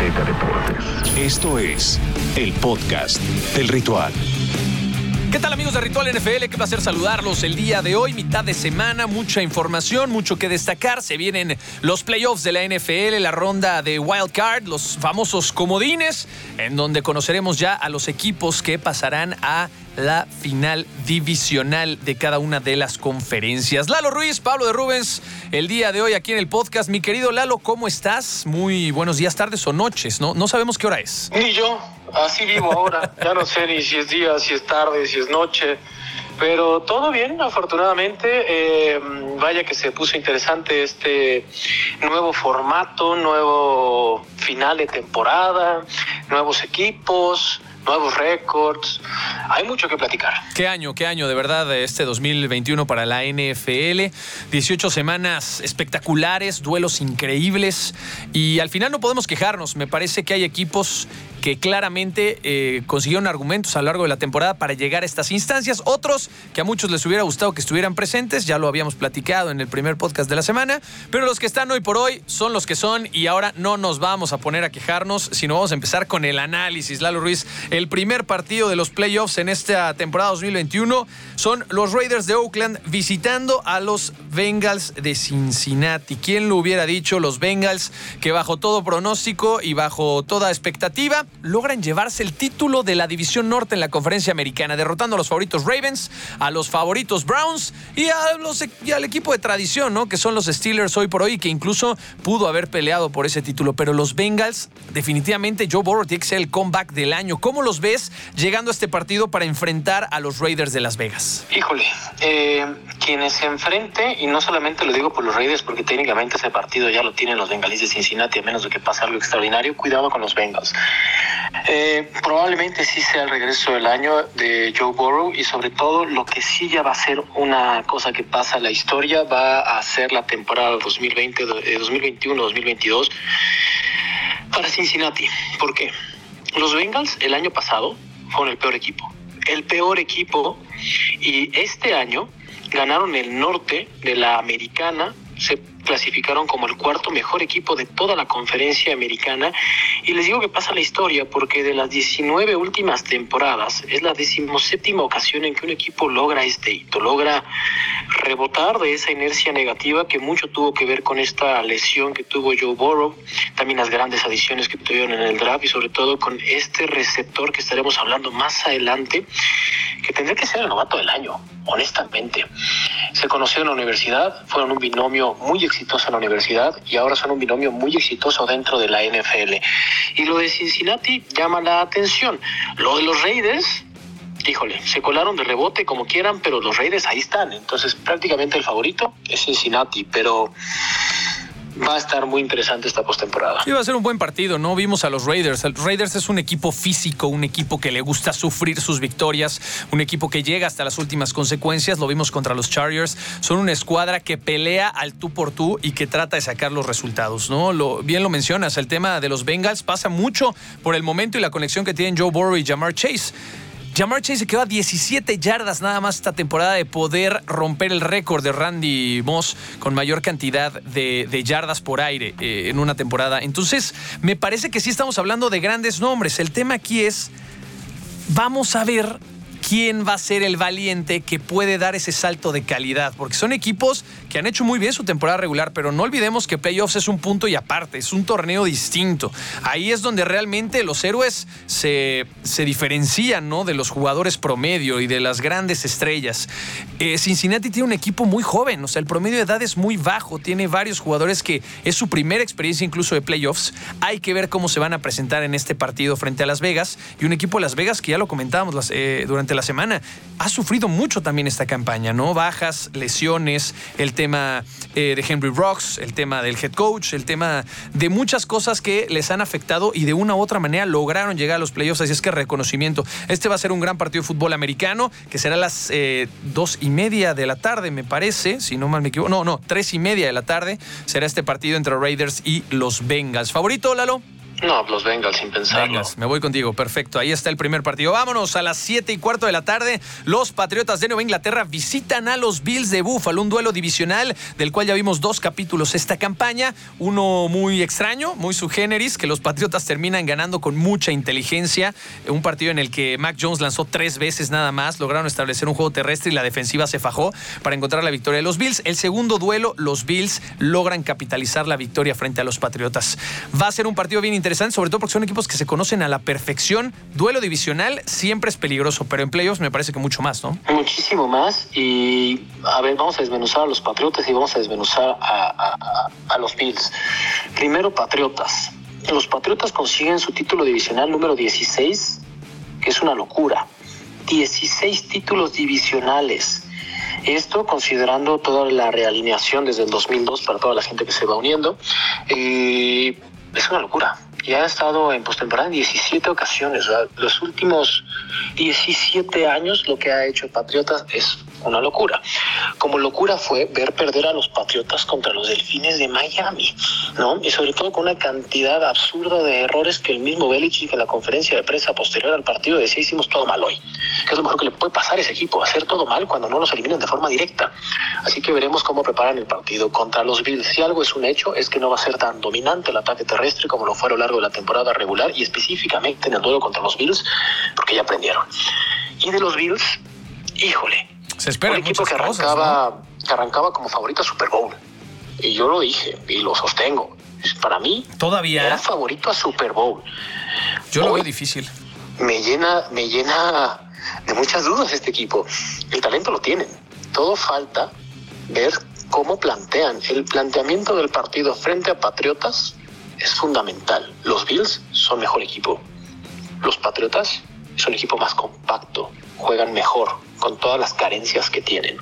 Azteca Deportes. Esto es el podcast del ritual. ¿Qué tal amigos de Ritual NFL? Qué placer saludarlos el día de hoy, mitad de semana, mucha información, mucho que destacar. Se vienen los playoffs de la NFL, la ronda de Wild Card, los famosos comodines, en donde conoceremos ya a los equipos que pasarán a la final divisional de cada una de las conferencias. Lalo Ruiz, Pablo de Rubens, el día de hoy aquí en el podcast. Mi querido Lalo, ¿cómo estás? Muy buenos días, tardes o noches, ¿no? No sabemos qué hora es. Ni yo, así vivo ahora. Ya no sé ni si es día, si es tarde, si es noche. Pero todo bien, afortunadamente. Eh, vaya que se puso interesante este nuevo formato, nuevo final de temporada, nuevos equipos nuevos récords. Hay mucho que platicar. Qué año, qué año de verdad este 2021 para la NFL. 18 semanas espectaculares, duelos increíbles y al final no podemos quejarnos. Me parece que hay equipos que claramente eh, consiguieron argumentos a lo largo de la temporada para llegar a estas instancias. Otros que a muchos les hubiera gustado que estuvieran presentes, ya lo habíamos platicado en el primer podcast de la semana, pero los que están hoy por hoy son los que son y ahora no nos vamos a poner a quejarnos, sino vamos a empezar con el análisis. Lalo Ruiz, el primer partido de los playoffs en esta temporada 2021 son los Raiders de Oakland visitando a los Bengals de Cincinnati. ¿Quién lo hubiera dicho? Los Bengals que bajo todo pronóstico y bajo toda expectativa logran llevarse el título de la División Norte en la Conferencia Americana, derrotando a los favoritos Ravens, a los favoritos Browns y, a y al equipo de tradición, ¿no? Que son los Steelers hoy por hoy, que incluso pudo haber peleado por ese título. Pero los Bengals, definitivamente Joe Burrow tiene que ser el comeback del año. ¿Cómo los ves llegando a este partido para enfrentar a los Raiders de Las Vegas? Híjole, eh, quienes se enfrente, y no solamente lo digo por los Raiders, porque técnicamente ese partido ya lo tienen los Bengalíes de Cincinnati, a menos de que pase algo extraordinario, cuidado con los Bengals. Eh, probablemente sí sea el regreso del año de Joe Burrow y sobre todo lo que sí ya va a ser una cosa que pasa en la historia va a ser la temporada 2020, 2021-2022 eh, para Cincinnati. ¿Por qué? Los Bengals el año pasado fueron el peor equipo. El peor equipo y este año ganaron el norte de la americana, se clasificaron como el cuarto mejor equipo de toda la conferencia americana. Y les digo que pasa la historia porque de las 19 últimas temporadas es la decimoséptima ocasión en que un equipo logra este hito, logra rebotar de esa inercia negativa que mucho tuvo que ver con esta lesión que tuvo Joe Burrow, también las grandes adiciones que tuvieron en el draft y sobre todo con este receptor que estaremos hablando más adelante, que tendría que ser el novato del año, honestamente. Se conocieron en la universidad, fueron un binomio muy exitoso en la universidad y ahora son un binomio muy exitoso dentro de la NFL. Y lo de Cincinnati llama la atención. Lo de los Raiders, híjole, se colaron de rebote como quieran, pero los Raiders ahí están. Entonces prácticamente el favorito es Cincinnati, pero va a estar muy interesante esta postemporada. Va a ser un buen partido, ¿no? Vimos a los Raiders. El Raiders es un equipo físico, un equipo que le gusta sufrir sus victorias, un equipo que llega hasta las últimas consecuencias. Lo vimos contra los Chargers. Son una escuadra que pelea al tú por tú y que trata de sacar los resultados, ¿no? Bien lo mencionas, el tema de los Bengals pasa mucho por el momento y la conexión que tienen Joe Burrow y Jamar Chase. Jamar Chase se quedó a 17 yardas nada más esta temporada de poder romper el récord de Randy Moss con mayor cantidad de, yardas por aire eh, en una temporada. Entonces, me parece que sí estamos hablando de grandes nombres. El tema aquí es, vamos a ver quién va a ser el valiente que puede dar ese salto de calidad, porque son equipos que han hecho muy bien su temporada regular, pero no olvidemos que playoffs es un punto y aparte, es un torneo distinto. Ahí es donde realmente los héroes se, se diferencian ¿no? de los jugadores promedio y de las grandes estrellas. Eh, Cincinnati tiene un equipo muy joven, o sea, el promedio de edad es muy bajo, tiene varios jugadores que es su primera experiencia incluso de playoffs. Hay que ver cómo se van a presentar en este partido frente a Las Vegas y un equipo de Las Vegas que ya lo comentábamos eh, durante la semana, ha sufrido mucho también esta campaña, ¿no? Bajas, lesiones, el tema eh, de Henry Rocks, el tema del head coach, el tema de muchas cosas que les han afectado y de una u otra manera lograron llegar a los playoffs. Así es que reconocimiento. Este va a ser un gran partido de fútbol americano que será a las eh, dos y media de la tarde, me parece, si no mal me equivoco. No, no, tres y media de la tarde será este partido entre Raiders y los Bengals. ¿Favorito, Lalo? No, los Bengals sin pensarlo. Vengas, me voy contigo, perfecto. Ahí está el primer partido. Vámonos a las 7 y cuarto de la tarde. Los Patriotas de Nueva Inglaterra visitan a los Bills de Buffalo, un duelo divisional del cual ya vimos dos capítulos esta campaña. Uno muy extraño, muy subgéneris, que los Patriotas terminan ganando con mucha inteligencia. Un partido en el que Mac Jones lanzó tres veces nada más, lograron establecer un juego terrestre y la defensiva se fajó para encontrar la victoria de los Bills. El segundo duelo, los Bills logran capitalizar la victoria frente a los Patriotas. Va a ser un partido bien interesante sobre todo porque son equipos que se conocen a la perfección. Duelo divisional siempre es peligroso, pero en playoffs me parece que mucho más, ¿no? Muchísimo más. Y a ver, vamos a desmenuzar a los Patriotas y vamos a desmenuzar a, a los Bills. Primero, Patriotas. Los Patriotas consiguen su título divisional número 16, que es una locura. 16 títulos divisionales. Esto considerando toda la realineación desde el 2002 para toda la gente que se va uniendo. Eh, es una locura y ha estado en postemporada en 17 ocasiones. Los últimos 17 años lo que ha hecho Patriotas es una locura. Como locura fue ver perder a los Patriotas contra los Delfines de Miami, ¿no? Y sobre todo con una cantidad absurda de errores que el mismo Belichick en la conferencia de prensa posterior al partido decía hicimos todo mal hoy. Que es lo mejor que le puede pasar a ese equipo, hacer todo mal cuando no los eliminan de forma directa. Así que veremos cómo preparan el partido contra los Bills. Si algo es un hecho es que no va a ser tan dominante el ataque terrestre como lo fue a lo largo de la temporada regular y específicamente en el duelo contra los Bills, porque ya aprendieron. Y de los Bills, híjole, se espera un equipo que arrancaba, que arrancaba como favorito a Super Bowl. Y yo lo dije y lo sostengo. Para mí, todavía era favorito a Super Bowl. Yo lo veo difícil. Me llena, me llena de muchas dudas este equipo. El talento lo tienen. Todo falta ver cómo plantean. El planteamiento del partido frente a Patriotas es fundamental. Los Bills son mejor equipo. Los Patriotas es un equipo más compacto, juegan mejor, con todas las carencias que tienen.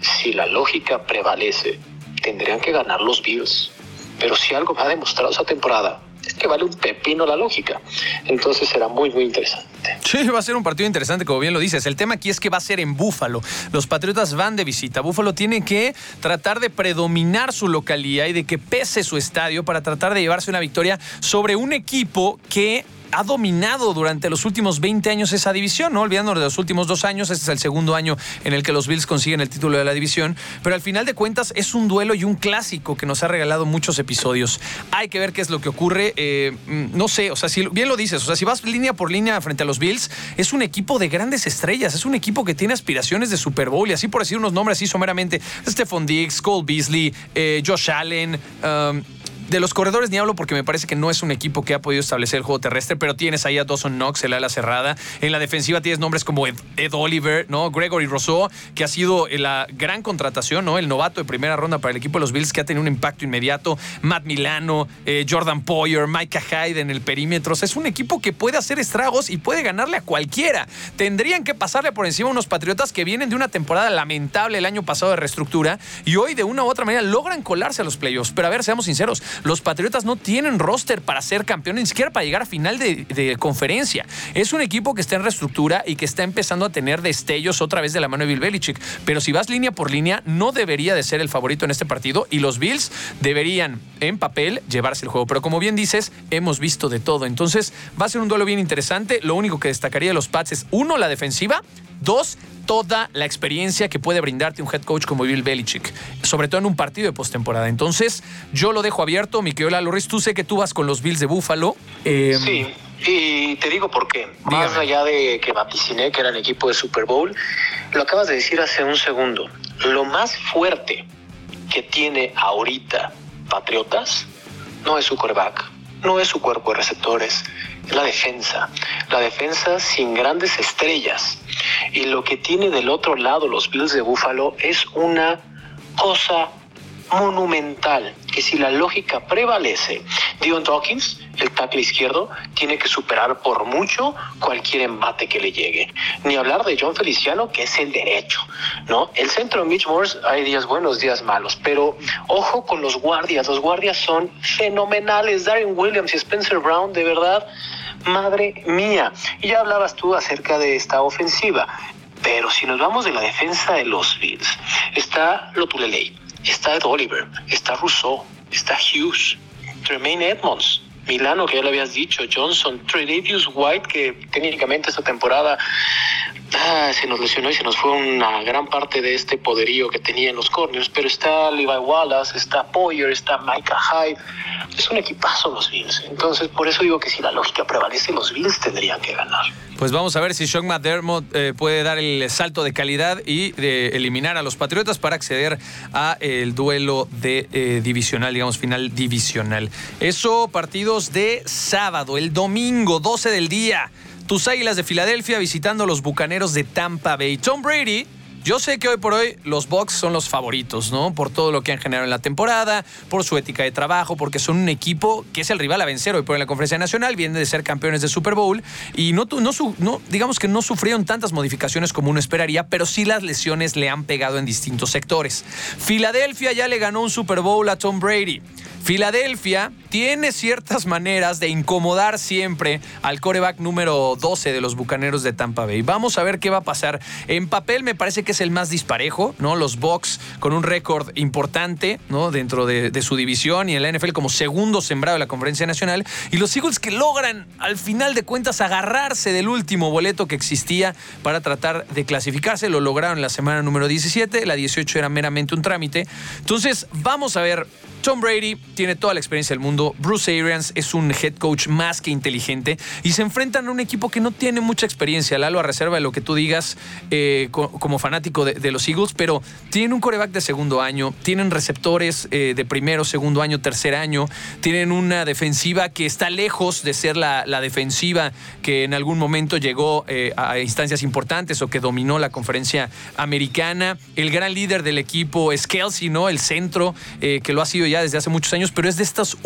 Si la lógica prevalece, tendrían que ganar los Bills. Pero si algo me ha demostrado esa temporada es que vale un pepino la lógica. Entonces será muy, muy interesante. Sí, va a ser un partido interesante, como bien lo dices. El tema aquí es que va a ser en Búfalo. Los Patriotas van de visita. Búfalo tiene que tratar de predominar su localía y de que pese su estadio para tratar de llevarse una victoria sobre un equipo que ha dominado durante los últimos 20 años esa división, ¿no? Olvidándonos de los últimos dos años, este es el segundo año en el que los Bills consiguen el título de la división, pero al final de cuentas es un duelo y un clásico que nos ha regalado muchos episodios. Hay que ver qué es lo que ocurre, eh, mm, no sé, o sea, si bien lo dices, o sea, si vas línea por línea frente a los Bills, es un equipo de grandes estrellas, es un equipo que tiene aspiraciones de Super Bowl y así por decir unos nombres así someramente, Stephon Diggs, Cole Beasley, eh, Josh Allen, um, de los corredores ni hablo porque me parece que no es un equipo que ha podido establecer el juego terrestre, pero tienes ahí a Dawson Knox, el ala cerrada. En la defensiva tienes nombres como Ed, Oliver, ¿no? Gregory Rousseau, que ha sido la gran contratación, ¿no? El novato de primera ronda para el equipo de los Bills, que ha tenido un impacto inmediato. Matt Milano, eh, Jordan Poyer, Micah Hyde en el perímetro. es un equipo que puede hacer estragos y puede ganarle a cualquiera. Tendrían que pasarle por encima unos Patriotas que vienen de una temporada lamentable el año pasado de reestructura y hoy de una u otra manera logran colarse a los playoffs. Pero a ver, seamos sinceros, los Patriotas no tienen roster para ser campeón, ni siquiera para llegar a final de, conferencia. Es un equipo que está en reestructura y que está empezando a tener destellos otra vez de la mano de Bill Belichick. Pero si vas línea por línea, no debería de ser el favorito en este partido y los Bills deberían, en papel, llevarse el juego. Pero como bien dices, hemos visto de todo. Entonces va a ser un duelo bien interesante. Lo único que destacaría de los Pats es, uno, la defensiva, dos, toda la experiencia que puede brindarte un head coach como Bill Belichick, sobre todo en un partido de postemporada. Entonces, yo lo dejo abierto, Miquel Loris. Tú sé que tú vas con los Bills de Buffalo. Eh, sí, y te digo por qué. Más allá de que vaticiné que eran equipo de Super Bowl, lo acabas de decir hace un segundo. Lo más fuerte que tiene ahorita Patriotas no es su coreback, no es su cuerpo de receptores, la defensa. La defensa sin grandes estrellas. Y lo que tiene del otro lado los Bills de Buffalo es una cosa monumental que si la lógica prevalece, Dion Dawkins, el tackle izquierdo, tiene que superar por mucho cualquier embate que le llegue. Ni hablar de John Feliciano, que es el derecho, ¿no? El centro Mitch Morse, hay días buenos, días malos, pero ojo con los guardias, los guardias son fenomenales. Darren Williams y Spencer Brown, de verdad, madre mía. Y ya hablabas tú acerca de esta ofensiva. Pero si nos vamos de la defensa de los Bills, está Lotulelei, está Ed Oliver, está Rousseau, está Hughes, Tremaine Edmonds, Milano, que ya lo habías dicho, Johnson, Tredavious White, que técnicamente esta temporada ah, se nos lesionó y se nos fue una gran parte de este poderío que tenía en los corners, pero está Levi Wallace, está Poyer, está Micah Hyde, es un equipazo los Bills, entonces por eso digo que si la lógica prevalece, los Bills tendrían que ganar. Pues vamos a ver si Sean McDermott eh, puede dar el salto de calidad y de eliminar a los Patriotas para acceder a el duelo de eh, divisional, digamos final divisional. Eso partidos de sábado, el domingo 12 del día. Tus Águilas de Filadelfia visitando a los Bucaneros de Tampa Bay. Tom Brady yo sé que hoy por hoy los Bucks son los favoritos, ¿no? Por todo lo que han generado en la temporada, por su ética de trabajo, porque son un equipo que es el rival a vencer hoy por en la Conferencia Nacional, vienen de ser campeones de Super Bowl y no, digamos que no sufrieron tantas modificaciones como uno esperaría, pero sí las lesiones le han pegado en distintos sectores. Filadelfia ya le ganó un Super Bowl a Tom Brady. Filadelfia tiene ciertas maneras de incomodar siempre al coreback número 12 de los Bucaneros de Tampa Bay. Vamos a ver qué va a pasar. En papel me parece que es el más disparejo, ¿no? Los Bucks con un récord importante, ¿no? Dentro de, de, su división y en la NFL como segundo sembrado de la Conferencia Nacional. Y los Eagles que logran, al final de cuentas, agarrarse del último boleto que existía para tratar de clasificarse. Lo lograron la semana número 17. La 18 era meramente un trámite. Entonces, vamos a ver Tom Brady tiene toda la experiencia del mundo. Bruce Arians es un head coach más que inteligente y se enfrentan a un equipo que no tiene mucha experiencia. Lalo, a reserva de lo que tú digas eh, como fanático de, los Eagles, pero tienen un coreback de segundo año, tienen receptores eh, de primero, segundo año, tercer año, tienen una defensiva que está lejos de ser la, defensiva que en algún momento llegó eh, a instancias importantes o que dominó la conferencia americana. El gran líder del equipo es Kelsey, ¿no? El centro que lo ha sido ya desde hace muchos años, pero es de estos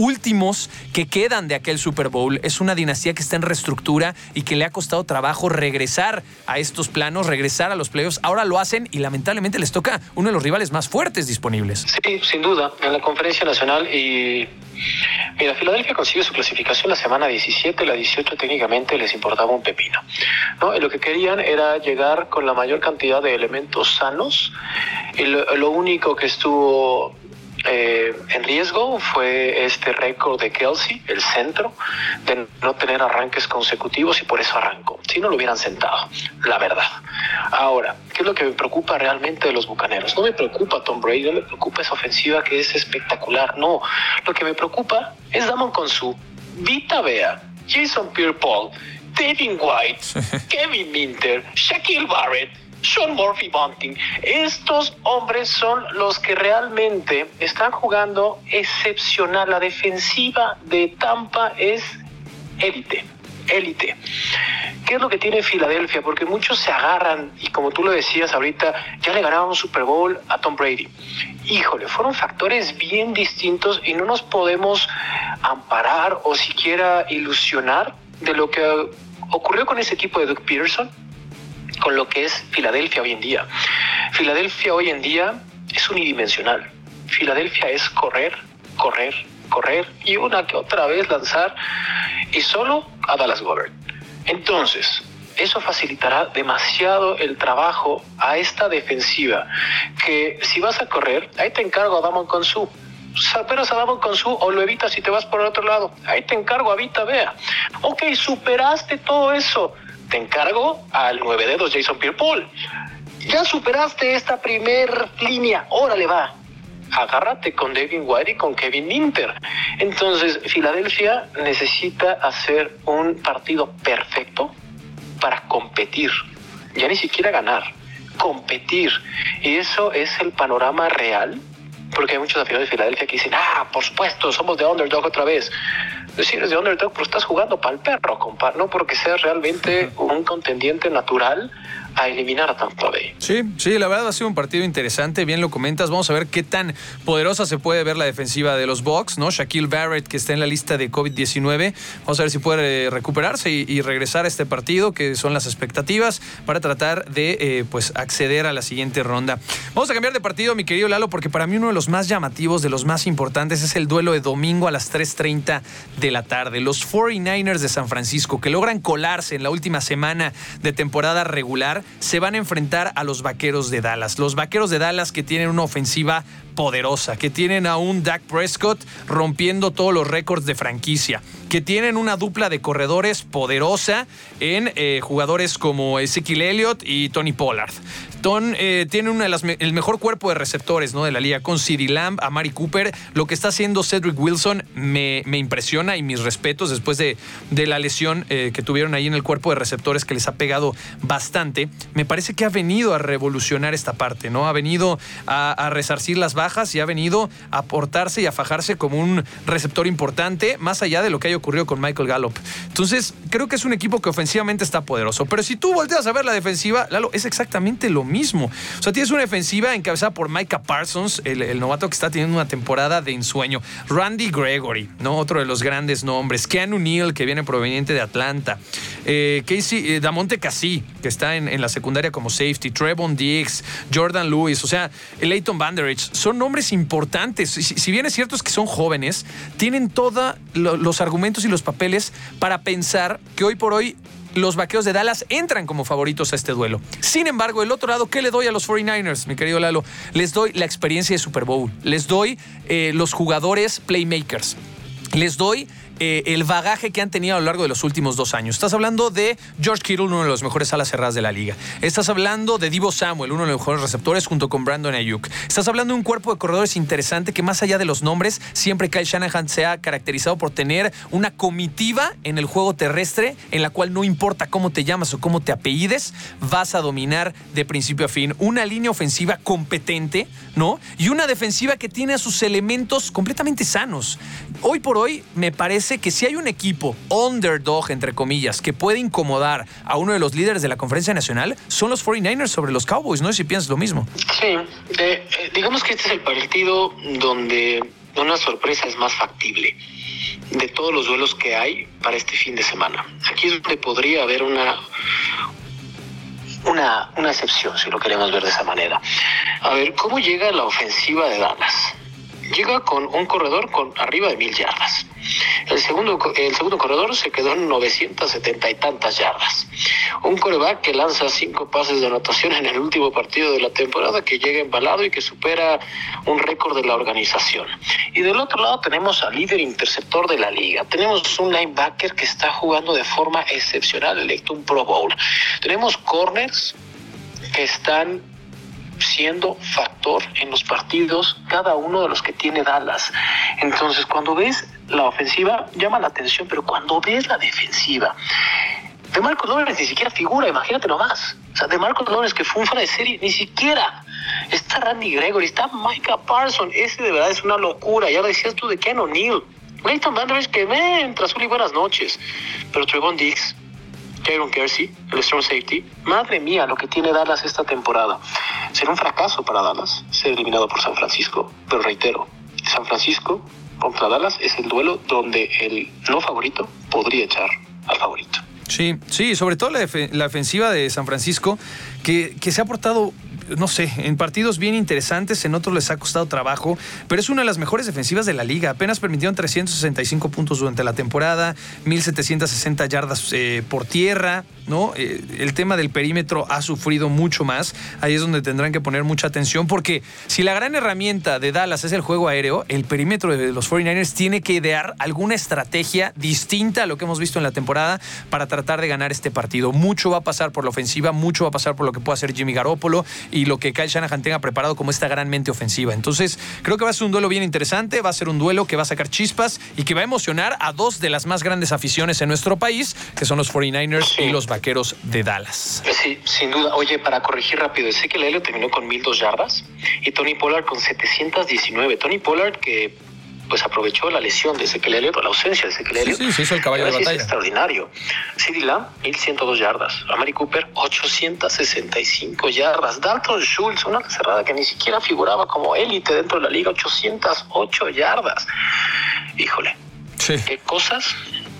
que quedan de aquel Super Bowl. Es una dinastía que está en reestructura y que le ha costado trabajo regresar a estos planos, regresar a los playoffs. Ahora lo hacen y lamentablemente les toca uno de los rivales más fuertes disponibles. Sí, sin duda, en la conferencia nacional y Mira, Filadelfia consigue su clasificación la semana 17, la 18 técnicamente les importaba un pepino. ¿no? lo que querían era llegar con la mayor cantidad de elementos sanos y lo único que estuvo eh, en riesgo fue este récord de Kelsey, el centro, de no tener arranques consecutivos y por eso arrancó. Si no lo hubieran sentado, la verdad. Ahora, ¿qué es lo que me preocupa realmente de los bucaneros? No me preocupa Tom Brady, no me preocupa esa ofensiva que es espectacular. No, lo que me preocupa es Damon Consu, Vita Bea, Jason Pierre Paul, Devin White, Kevin Minter, Shaquille Barrett. Sean Murphy Bunting. Estos hombres son los que realmente están jugando excepcional. La defensiva de Tampa es élite, élite. ¿Qué es lo que tiene Filadelfia? Porque muchos se agarran y como tú lo decías ahorita, ya le ganaban un Super Bowl a Tom Brady. Híjole, fueron factores bien distintos y no nos podemos amparar o siquiera ilusionar de lo que ocurrió con ese equipo de Doug Peterson con lo que es Filadelfia hoy en día. Filadelfia hoy en día es unidimensional. Filadelfia es correr, correr, correr y una que otra vez lanzar y solo a Dallas Govern. Entonces, eso facilitará demasiado el trabajo a esta defensiva que si vas a correr, ahí te encargo a Damon Consu. Superas a Damon Consu o lo evitas si te vas por el otro lado. Ahí te encargo a Vita Vea. Ok, superaste todo eso te encargo al nueve dedos Jason Pierre-Paul. Ya superaste esta primer línea, órale va. Agárrate con Devin White y con Kevin Minter. Entonces, Filadelfia necesita hacer un partido perfecto para competir. Ya ni siquiera ganar, competir. Y eso es el panorama real porque hay muchos aficionados de Filadelfia que dicen, ah, por supuesto, somos de underdog otra vez. Si eres de underdog, pero estás jugando para el perro, compa, no porque seas realmente un contendiente natural a eliminar a Tampa Bay. Sí, sí, la verdad ha sido un partido interesante, bien lo comentas. Vamos a ver qué tan poderosa se puede ver la defensiva de los Bucks, ¿no? Shaquille Barrett, que está en la lista de COVID-19. Vamos a ver si puede recuperarse y, regresar a este partido, que son las expectativas, para tratar de eh, pues acceder a la siguiente ronda. Vamos a cambiar de partido, mi querido Lalo, porque para mí uno de los más llamativos, de los más importantes, es el duelo de domingo a las 3.30 de la tarde. Los 49ers de San Francisco, que logran colarse en la última semana de temporada regular se van a enfrentar a los Vaqueros de Dallas. Los Vaqueros de Dallas que tienen una ofensiva poderosa, que tienen a un Dak Prescott rompiendo todos los récords de franquicia, que tienen una dupla de corredores poderosa en eh, jugadores como Ezekiel Elliott y Tony Pollard. Ton eh, tiene una de el mejor cuerpo de receptores ¿no? de la liga, con CD Lamb, a Mari Cooper. Lo que está haciendo Cedric Wilson me, impresiona y mis respetos después de, de la lesión eh, que tuvieron ahí en el cuerpo de receptores que les ha pegado bastante. Me parece que ha venido a revolucionar esta parte, ¿no? Ha venido a, a resarcir las bajas y ha venido a aportarse y a fajarse como un receptor importante, más allá de lo que haya ocurrido con Michael Gallup. Entonces, creo que es un equipo que ofensivamente está poderoso. Pero si tú volteas a ver la defensiva, Lalo, es exactamente lo mismo. O sea, tienes una defensiva encabezada por Micah Parsons, el, novato que está teniendo una temporada de ensueño. Randy Gregory, ¿no? Otro de los grandes nombres. Keanu Neal, que viene proveniente de Atlanta. Eh, Casey, eh, Damonte Cassie, que está en, la secundaria como safety. Trevon Diggs, Jordan Lewis, o sea, Leighton Vanderich. Son nombres importantes. Si, si bien es cierto es que son jóvenes, tienen todos los argumentos y los papeles para pensar que hoy por hoy los vaqueos de Dallas entran como favoritos a este duelo. Sin embargo, el otro lado, ¿qué le doy a los 49ers, mi querido Lalo? Les doy la experiencia de Super Bowl, les doy eh, los jugadores playmakers, les doy eh, el bagaje que han tenido a lo largo de los últimos dos años. Estás hablando de George Kittle, uno de los mejores alas cerradas de la liga. Estás hablando de Divo Samuel, uno de los mejores receptores, junto con Brandon Ayuk. Estás hablando de un cuerpo de corredores interesante que, más allá de los nombres, siempre Kyle Shanahan se ha caracterizado por tener una comitiva en el juego terrestre en la cual no importa cómo te llamas o cómo te apellides, vas a dominar de principio a fin. Una línea ofensiva competente, ¿no? Y una defensiva que tiene a sus elementos completamente sanos. Hoy por hoy, me parece que si hay un equipo underdog, entre comillas, que puede incomodar a uno de los líderes de la conferencia nacional, son los 49ers sobre los Cowboys. No si piensas lo mismo. Sí, eh, digamos que este es el partido donde una sorpresa es más factible de todos los duelos que hay para este fin de semana. Aquí es donde podría haber una, una, una excepción, si lo queremos ver de esa manera. A ver, ¿cómo llega la ofensiva de Dallas? Llega con un corredor con arriba de mil yardas. El segundo, el segundo corredor se quedó en 970 y tantas yardas. Un coreback que lanza cinco pases de anotación en el último partido de la temporada, que llega embalado y que supera un récord de la organización. Y del otro lado tenemos al líder interceptor de la liga. Tenemos un linebacker que está jugando de forma excepcional, electo un Pro Bowl. Tenemos corners que están siendo factor en los partidos cada uno de los que tiene Dallas. Entonces, cuando ves la ofensiva, llama la atención, pero cuando ves la defensiva, de Marcos Lawrence ni siquiera figura, imagínate nomás. O sea, de Marcos Lawrence que fue un fuera de serie, ni siquiera. Está Randy Gregory, está Micah Parsons, ese de verdad es una locura. Ya lo decías tú de Ken O'Neill. Leighton que ven, tras buenas noches. Pero Trevon Diggs, Jaron Kersey, el strong safety. Madre mía, lo que tiene Dallas esta temporada. Será un fracaso para Dallas ser eliminado por San Francisco. Pero reitero, San Francisco contra Dallas es el duelo donde el no favorito podría echar al favorito. Sí, sí, sobre todo la, la ofensiva de San Francisco, que, que se ha portado no sé, en partidos bien interesantes, en otros les ha costado trabajo, pero es una de las mejores defensivas de la liga. Apenas permitieron 365 puntos durante la temporada, 1760 yardas eh, por tierra, ¿no? Eh, el tema del perímetro ha sufrido mucho más. Ahí es donde tendrán que poner mucha atención, porque si la gran herramienta de Dallas es el juego aéreo, el perímetro de los 49ers tiene que idear alguna estrategia distinta a lo que hemos visto en la temporada para tratar de ganar este partido. Mucho va a pasar por la ofensiva, mucho va a pasar por lo que pueda hacer Jimmy Garoppolo y lo que Kyle Shanahan tenga preparado como esta gran mente ofensiva. Entonces, creo que va a ser un duelo bien interesante, va a ser un duelo que va a sacar chispas y que va a emocionar a dos de las más grandes aficiones en nuestro país, que son los 49ers y los Vaqueros de Dallas. Sí, sin duda. Oye, para corregir rápido, sé que Lelo terminó con 1002 yardas y Tony Pollard con 719. Tony Pollard que pues aprovechó la lesión de Ezequiel Elliott, la ausencia de Ezequiel Elliott. Sí, sí, hizo el caballo de batalla. Es extraordinario. Sidney Lamb, 1102 yardas. Amari Cooper, 865 yardas. Dalton Schultz, una cerrada que ni siquiera figuraba como élite dentro de la liga, 808 yardas. Híjole. Sí. Qué cosas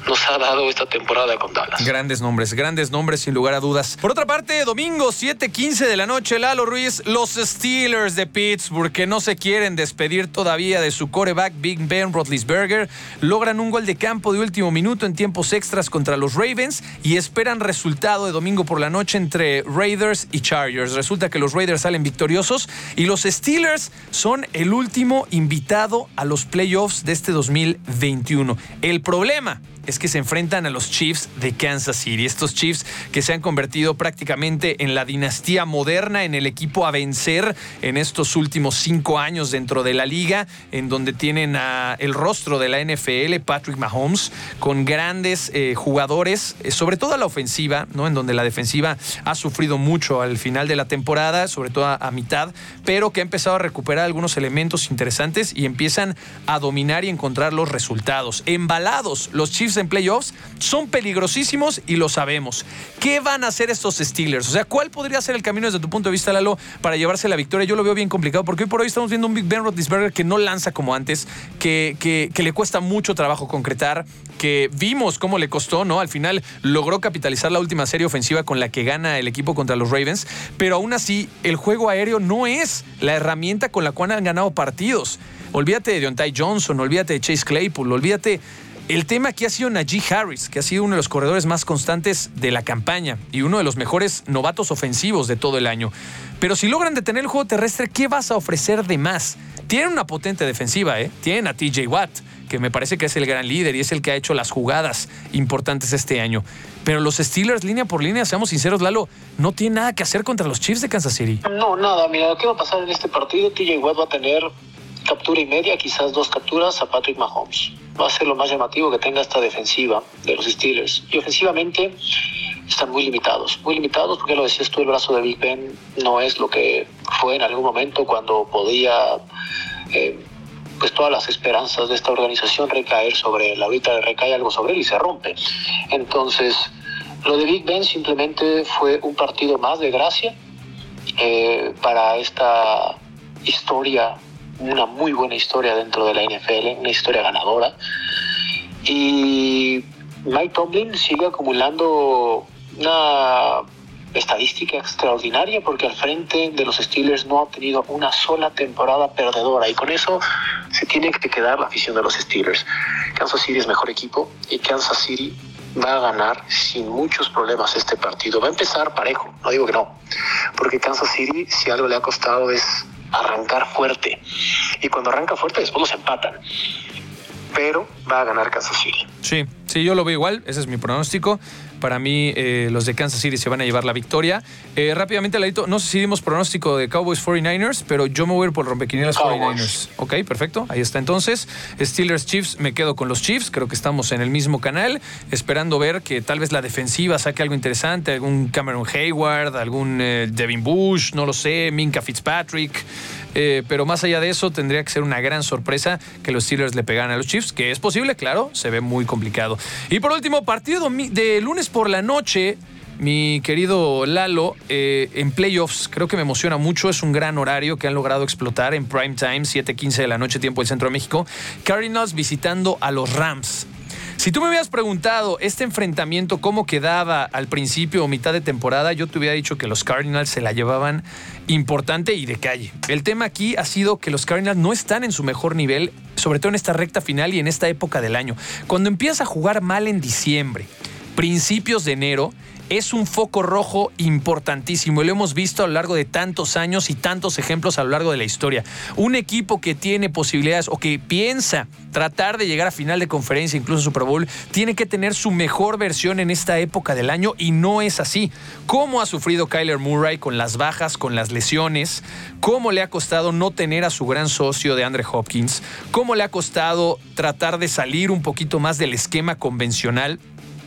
nos ha dado esta temporada con Dallas. Grandes nombres, grandes nombres sin lugar a dudas. Por otra parte, domingo 7:15 de la noche, Lalo Ruiz, los Steelers de Pittsburgh, que no se quieren despedir todavía de su coreback Big Ben Roethlisberger, logran un gol de campo de último minuto en tiempos extras contra los Ravens y esperan resultado de domingo por la noche entre Raiders y Chargers. Resulta que los Raiders salen victoriosos y los Steelers son el último invitado a los playoffs de este 2021. El problema es que se enfrentan a los Chiefs de Kansas City. Estos Chiefs que se han convertido prácticamente en la dinastía moderna, en el equipo a vencer en estos últimos cinco años dentro de la liga, en donde tienen el rostro de la NFL, Patrick Mahomes, con grandes eh, jugadores, eh, sobre todo a la ofensiva, ¿no? En donde la defensiva ha sufrido mucho al final de la temporada, sobre todo a, a mitad, pero que ha empezado a recuperar algunos elementos interesantes y empiezan a dominar y encontrar los resultados. Embalados, los Chiefs en playoffs son peligrosísimos y lo sabemos. ¿Qué van a hacer estos Steelers? O sea, ¿cuál podría ser el camino desde tu punto de vista, Lalo, para llevarse la victoria? Yo lo veo bien complicado porque hoy por hoy estamos viendo un Big Ben Roethlisberger que no lanza como antes, que, que, que le cuesta mucho trabajo concretar, que vimos cómo le costó, ¿no? Al final logró capitalizar la última serie ofensiva con la que gana el equipo contra los Ravens, pero aún así el juego aéreo no es la herramienta con la cual han ganado partidos. Olvídate de Deontay Johnson, olvídate de Chase Claypool, olvídate el tema aquí ha sido Najee Harris, que ha sido uno de los corredores más constantes de la campaña y uno de los mejores novatos ofensivos de todo el año. Pero si logran detener el juego terrestre, ¿qué vas a ofrecer de más? Tienen una potente defensiva, ¿eh? Tienen a TJ Watt, que me parece que es el gran líder y es el que ha hecho las jugadas importantes este año. Pero los Steelers, línea por línea, seamos sinceros, Lalo, no tiene nada que hacer contra los Chiefs de Kansas City. No, nada. Mira, ¿qué va a pasar en este partido? TJ Watt va a tener captura y media, quizás dos capturas a Patrick Mahomes. Va a ser lo más llamativo que tenga esta defensiva de los Steelers. Y ofensivamente están muy limitados, muy limitados porque lo decías tú, el brazo de Big Ben no es lo que fue en algún momento cuando podía, eh, pues todas las esperanzas de esta organización recaer sobre él. Ahorita recae algo sobre él y se rompe. Entonces, lo de Big Ben simplemente fue un partido más de gracia eh, para esta historia una muy buena historia dentro de la NFL, una historia ganadora. Y Mike Tomlin sigue acumulando una estadística extraordinaria porque al frente de los Steelers no ha tenido una sola temporada perdedora y con eso se tiene que quedar la afición de los Steelers. Kansas City es mejor equipo y Kansas City va a ganar sin muchos problemas este partido. Va a empezar parejo, no digo que no, porque Kansas City si algo le ha costado es arrancar fuerte. Y cuando arranca fuerte, después los empatan. Pero va a ganar Kansas City. Sí, sí, yo lo veo igual. Ese es mi pronóstico. Para mí, eh, los de Kansas City se van a llevar la victoria. Eh, rápidamente, Ladito, no sé si dimos pronóstico de Cowboys 49ers, pero yo me voy a ir por rompequinielas 49ers. Ok, perfecto. Ahí está entonces. Steelers Chiefs, me quedo con los Chiefs. Creo que estamos en el mismo canal, esperando ver que tal vez la defensiva saque algo interesante, algún Cameron Hayward, algún eh, Devin Bush, no lo sé, Minka Fitzpatrick. Eh, pero más allá de eso, tendría que ser una gran sorpresa que los Steelers le pegaran a los Chiefs, que es posible, claro, se ve muy complicado. Y por último, partido de lunes por la noche. Mi querido Lalo, eh, en playoffs creo que me emociona mucho, es un gran horario que han logrado explotar en prime time, 7:15 de la noche, tiempo del centro de México. Cardinals visitando a los Rams. Si tú me hubieras preguntado este enfrentamiento cómo quedaba al principio o mitad de temporada, yo te hubiera dicho que los Cardinals se la llevaban importante y de calle. El tema aquí ha sido que los Cardinals no están en su mejor nivel, sobre todo en esta recta final y en esta época del año. Cuando empiezas a jugar mal en diciembre, principios de enero, es un foco rojo importantísimo y lo hemos visto a lo largo de tantos años y tantos ejemplos a lo largo de la historia. Un equipo que tiene posibilidades o que piensa tratar de llegar a final de conferencia, incluso Super Bowl, tiene que tener su mejor versión en esta época del año y no es así. ¿Cómo ha sufrido Kyler Murray con las bajas, con las lesiones? ¿Cómo le ha costado no tener a su gran socio de Andre Hopkins? ¿Cómo le ha costado tratar de salir un poquito más del esquema convencional?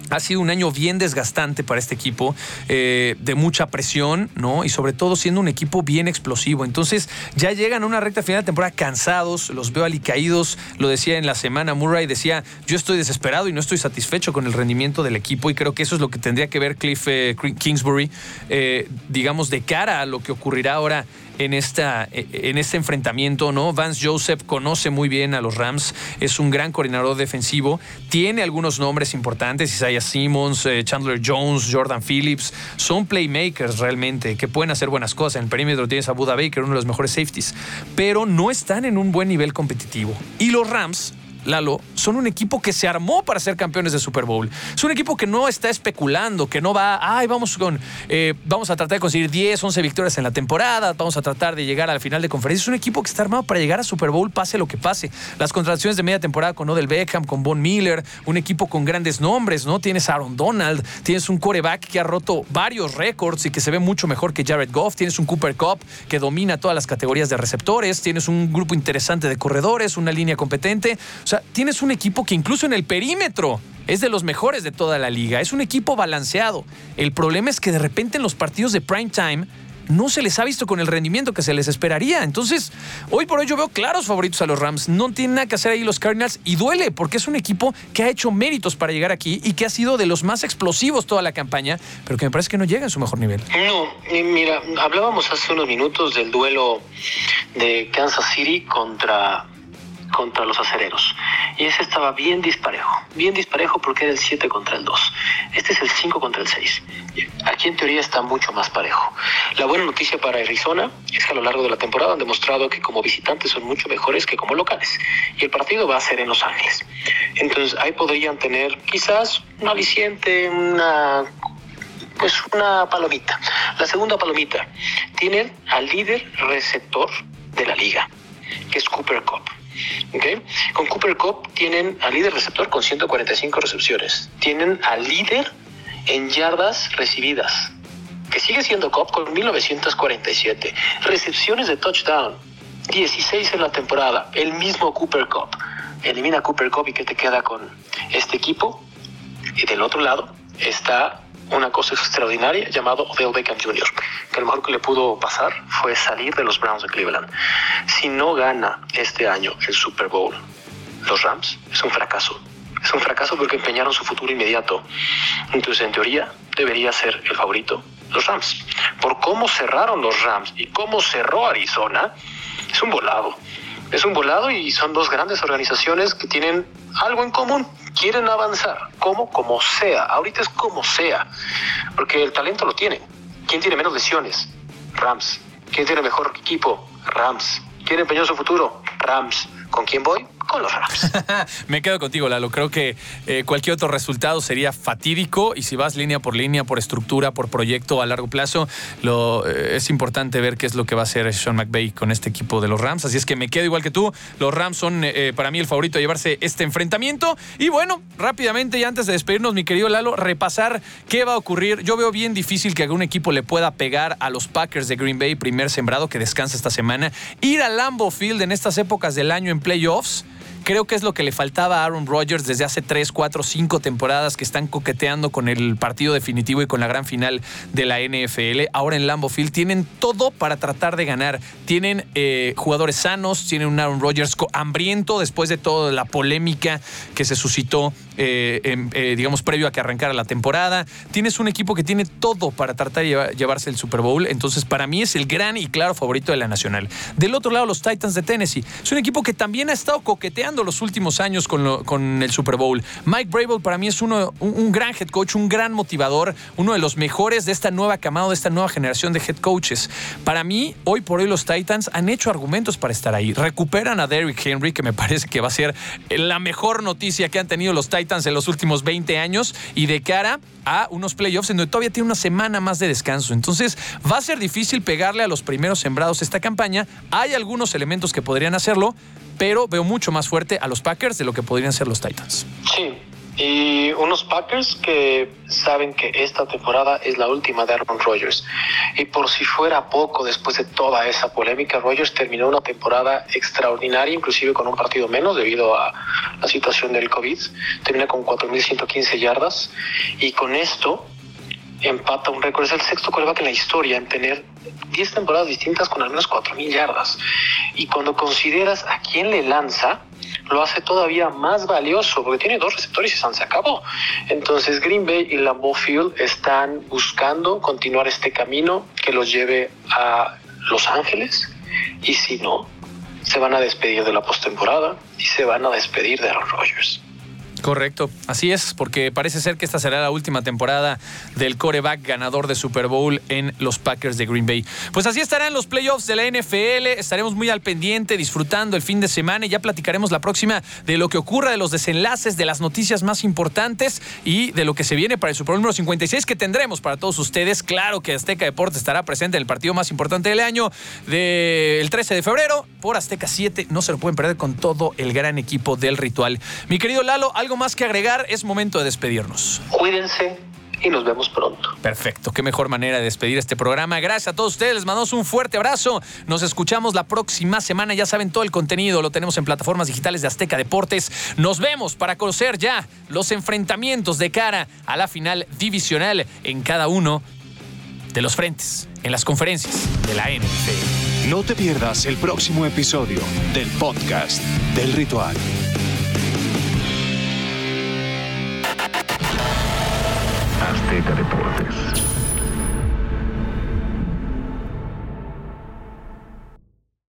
Ha sido un año bien desgastante para este equipo, eh, de mucha presión, ¿no? Y sobre todo siendo un equipo bien explosivo. Entonces, ya llegan a una recta final de temporada cansados, los veo alicaídos. Lo decía en la semana, Murray decía: Yo estoy desesperado y no estoy satisfecho con el rendimiento del equipo. Y creo que eso es lo que tendría que ver Cliff eh, Kingsbury, eh, digamos, de cara a lo que ocurrirá ahora en, esta, en este enfrentamiento, ¿no? Vance Joseph conoce muy bien a los Rams, es un gran coordinador defensivo, tiene algunos nombres importantes, Isaiah Simmons, eh, Chandler Jones, Jordan Phillips, son playmakers realmente que pueden hacer buenas cosas. En el perímetro tienes a Buda Baker, uno de los mejores safeties, pero no están en un buen nivel competitivo. Y los Rams Lalo, son un equipo que se armó para ser campeones de Super Bowl. Es un equipo que no está especulando, que no va, ay, vamos con, eh, vamos a tratar de conseguir 10, 11 victorias en la temporada, vamos a tratar de llegar al final de conferencia. Es un equipo que está armado para llegar a Super Bowl, pase lo que pase. Las contrataciones de media temporada con Odell Beckham, con Von Miller, un equipo con grandes nombres, ¿no? Tienes a Aaron Donald, tienes un coreback que ha roto varios récords y que se ve mucho mejor que Jared Goff, tienes un Cooper Cup que domina todas las categorías de receptores, tienes un grupo interesante de corredores, una línea competente. O sea, tienes un equipo que incluso en el perímetro es de los mejores de toda la liga. Es un equipo balanceado. El problema es que de repente en los partidos de prime time no se les ha visto con el rendimiento que se les esperaría. Entonces, hoy por hoy yo veo claros favoritos a los Rams. No tienen nada que hacer ahí los Cardinals y duele porque es un equipo que ha hecho méritos para llegar aquí y que ha sido de los más explosivos toda la campaña, pero que me parece que no llega en su mejor nivel. No, mira, hablábamos hace unos minutos del duelo de Kansas City contra contra los acereros. Y ese estaba bien disparejo, bien disparejo porque era el 7 contra el 2. Este es el 5 contra el 6. Aquí en teoría está mucho más parejo. La buena noticia para Arizona es que a lo largo de la temporada han demostrado que como visitantes son mucho mejores que como locales. Y el partido va a ser en Los Ángeles. Entonces ahí podrían tener quizás un aliciente, una pues una palomita. La segunda palomita, tienen al líder receptor de la liga, que es Cooper Cup. Con Cooper Cup tienen al líder receptor con 145 recepciones. Tienen al líder en yardas recibidas, que sigue siendo Cup con 1947. Recepciones de touchdown, 16 en la temporada. El mismo Cooper Cup. Elimina Cooper Cup y ¿qué te queda con este equipo? Y del otro lado está una cosa extraordinaria llamado Odell Beckham Jr., que lo mejor que le pudo pasar fue salir de los Browns de Cleveland. Si no gana este año el Super Bowl, los Rams, es un fracaso. Es un fracaso porque empeñaron su futuro inmediato. Entonces, en teoría, debería ser el favorito los Rams. Por cómo cerraron los Rams y cómo cerró Arizona, es un volado. Es un volado y son dos grandes organizaciones que tienen algo en común quieren avanzar. ¿Cómo? Como sea. Ahorita es como sea. Porque el talento lo tienen. ¿Quién tiene menos lesiones? Rams. ¿Quién tiene mejor equipo? Rams. ¿Quién empeñó su futuro? Rams. ¿Con quién voy? Con los Rams. Me quedo contigo, Lalo. Creo que eh, cualquier otro resultado sería fatídico y si vas línea por línea, por estructura, por proyecto a largo plazo, eh, es importante ver qué es lo que va a hacer Sean McVay con este equipo de los Rams. Así es que me quedo igual que tú. Los Rams son eh, para mí el favorito a llevarse este enfrentamiento. Y bueno, rápidamente y antes de despedirnos, mi querido Lalo, repasar qué va a ocurrir. Yo veo bien difícil que algún equipo le pueda pegar a los Packers de Green Bay, primer sembrado que descansa esta semana. Ir a Lambeau Field en estas épocas del año en playoffs Creo que es lo que le faltaba a Aaron Rodgers desde hace 3, 4, 5 temporadas que están coqueteando con el partido definitivo y con la gran final de la NFL. Ahora en Lambeau Field tienen todo para tratar de ganar. Tienen eh, jugadores sanos, tienen un Aaron Rodgers hambriento después de toda la polémica que se suscitó, eh, eh, digamos, previo a que arrancara la temporada. Tienes un equipo que tiene todo para tratar de llevarse el Super Bowl. Entonces, para mí es el gran y claro favorito de la Nacional. Del otro lado, los Titans de Tennessee. Es un equipo que también ha estado coqueteando los últimos años con, con el Super Bowl. Mike Brable para mí es uno, un, gran head coach, un gran motivador, uno de los mejores de esta nueva camada, de esta nueva generación de head coaches. Para mí, hoy por hoy los Titans han hecho argumentos para estar ahí. Recuperan a Derrick Henry, que me parece que va a ser la mejor noticia que han tenido los Titans en los últimos 20 años y de cara a unos playoffs en donde todavía tiene una semana más de descanso. Entonces va a ser difícil pegarle a los primeros sembrados esta campaña. Hay algunos elementos que podrían hacerlo, pero veo mucho más fuerte a los Packers de lo que podrían ser los Titans. Sí, y unos Packers que saben que esta temporada es la última de Aaron Rodgers. Y por si fuera poco, después de toda esa polémica, Rodgers terminó una temporada extraordinaria, inclusive con un partido menos debido a la situación del COVID. Termina con 4.115 yardas. Y con esto empata un récord. Es el sexto coreback en la historia en tener 10 temporadas distintas con al menos 4.000 yardas. Y cuando consideras a quién le lanza, lo hace todavía más valioso porque tiene dos receptores y se acabó. Entonces Green Bay y Lambeau Field están buscando continuar este camino que los lleve a Los Ángeles y si no, se van a despedir de la postemporada y se van a despedir de Aaron Rodgers. Correcto, así es, porque parece ser que esta será la última temporada del coreback ganador de Super Bowl en los Packers de Green Bay. Pues así estarán los playoffs de la NFL, estaremos muy al pendiente, disfrutando el fin de semana y ya platicaremos la próxima de lo que ocurra, de los desenlaces, de las noticias más importantes y de lo que se viene para el Super Bowl número 56 que tendremos para todos ustedes. Claro que Azteca Deportes estará presente en el partido más importante del año del 13 de febrero por Azteca 7. No se lo pueden perder con todo el gran equipo del ritual. Mi querido Lalo, algo más que agregar, es momento de despedirnos. Cuídense y nos vemos pronto. Perfecto, qué mejor manera de despedir este programa. Gracias a todos ustedes, les mandamos un fuerte abrazo. Nos escuchamos la próxima semana. Ya saben, todo el contenido lo tenemos en plataformas digitales de Azteca Deportes. Nos vemos para conocer ya los enfrentamientos de cara a la final divisional en cada uno de los frentes, en las conferencias de la NFL. No te pierdas el próximo episodio del podcast del ritual. Azteca Deportes.